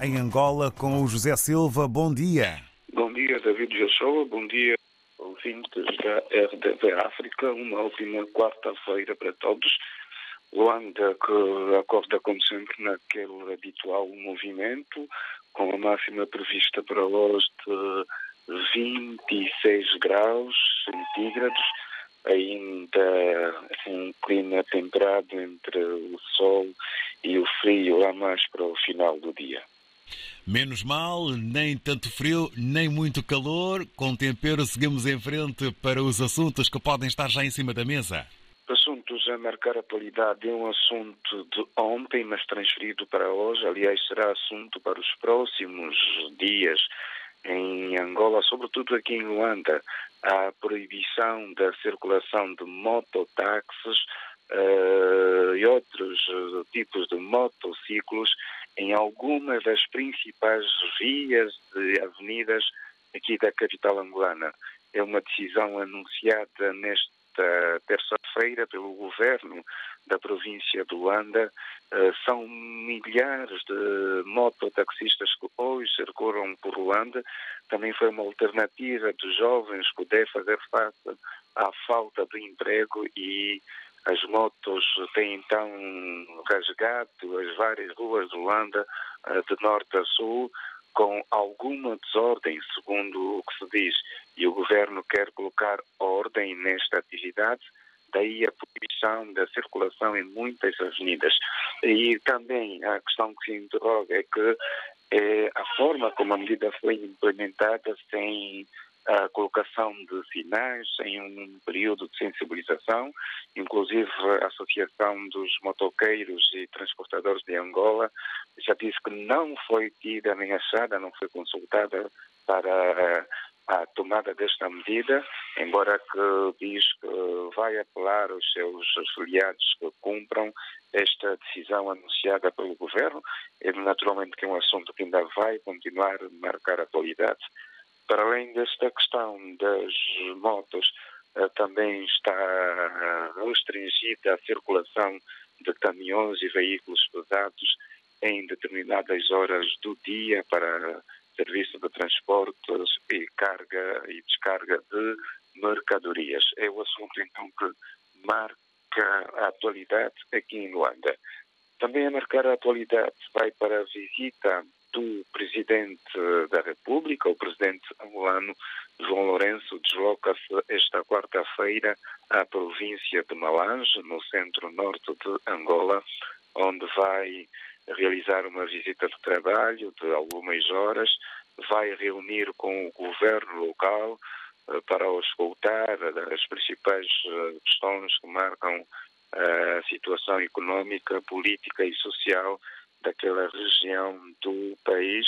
em Angola com o José Silva. Bom dia. Bom dia, David Joshua. Bom dia, ouvintes da RDV África. Uma ótima quarta-feira para todos. Luanda que acorda, como sempre, naquele habitual movimento, com a máxima prevista para hoje de 26 graus centígrados ainda um clima temperado entre o sol e o frio lá mais para o final do dia. Menos mal, nem tanto frio, nem muito calor. Com tempero, seguimos em frente para os assuntos que podem estar já em cima da mesa. Assuntos a marcar a atualidade é um assunto de ontem, mas transferido para hoje. Aliás, será assunto para os próximos dias em Angola, sobretudo aqui em Luanda a proibição da circulação de mototáxis uh, e outros uh, tipos de motociclos em algumas das principais vias e avenidas aqui da capital angolana. É uma decisão anunciada nesta terça-feira pelo governo da província de Luanda. Uh, são milhares de mototaxistas que hoje circulam por Luanda. Também foi uma alternativa dos jovens poder fazer face à falta de emprego e as motos têm então rasgado as várias ruas de Luanda uh, de norte a sul com alguma desordem, segundo o que se diz, e o governo quer colocar ordem nesta atividade, daí a proibição da circulação em muitas avenidas. E também a questão que se interroga é que é, a forma como a medida foi implementada sem a colocação de sinais em um período de sensibilização, inclusive a Associação dos Motoqueiros e Transportadores de Angola já disse que não foi tida nem achada, não foi consultada para a tomada desta medida, embora que diz que vai apelar aos seus afiliados que cumpram esta decisão anunciada pelo governo. É naturalmente que é um assunto que ainda vai continuar a marcar a atualidade. Para além desta questão das motos, eh, também está restringida a circulação de caminhões e veículos pesados em determinadas horas do dia para serviço de transportes e carga e descarga de mercadorias. É o assunto então que marca a atualidade aqui em Luanda. Também a marcar a atualidade vai para a visita do Presidente da República, o Presidente angolano João Lourenço, desloca-se esta quarta-feira à província de Malange, no centro-norte de Angola, onde vai realizar uma visita de trabalho de algumas horas, vai reunir com o governo local uh, para escutar as principais uh, questões que marcam a situação económica, política e social daquela região do país.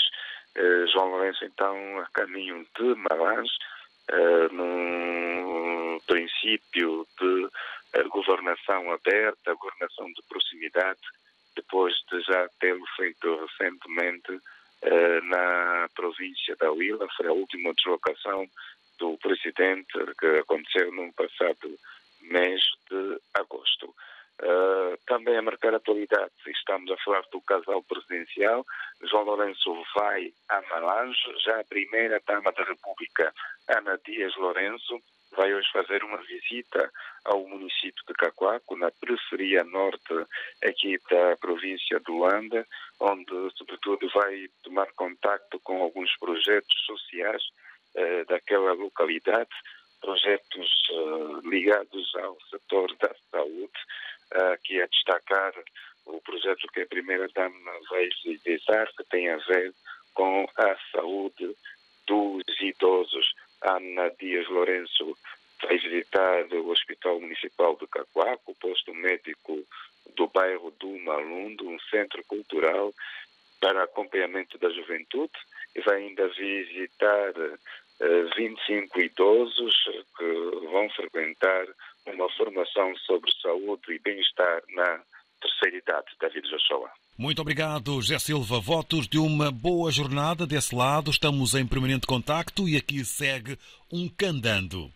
Uh, João Lourenço, então, a caminho de Malange, num princípio de governação aberta, governação de proximidade, depois de já tê-lo feito recentemente eh, na província da Huila. Foi a última deslocação do presidente que aconteceu no passado mês de agosto. Também a marcar atualidade, estamos a falar do casal presidencial. João Lourenço vai a Malange, já a primeira dama da República, Ana Dias Lourenço, vai hoje fazer uma visita ao município de Cacoaco, na periferia norte aqui da província de Luanda, onde, sobretudo, vai tomar contato com alguns projetos sociais eh, daquela localidade, projetos eh, ligados ao setor da saúde, eh, que é destacar o projeto que a primeira-dama vai visitar, que tem a ver com a saúde dos idosos. Ana Dias Lourenço vai visitar o Hospital Municipal de Cacoaco, o posto médico do bairro do Malundo, um centro cultural para acompanhamento da juventude vai ainda visitar uh, 25 idosos que vão frequentar uma formação sobre saúde e bem-estar na terceira idade. David Joshua. Muito obrigado, José Silva. Votos de uma boa jornada desse lado. Estamos em permanente contacto e aqui segue um candando.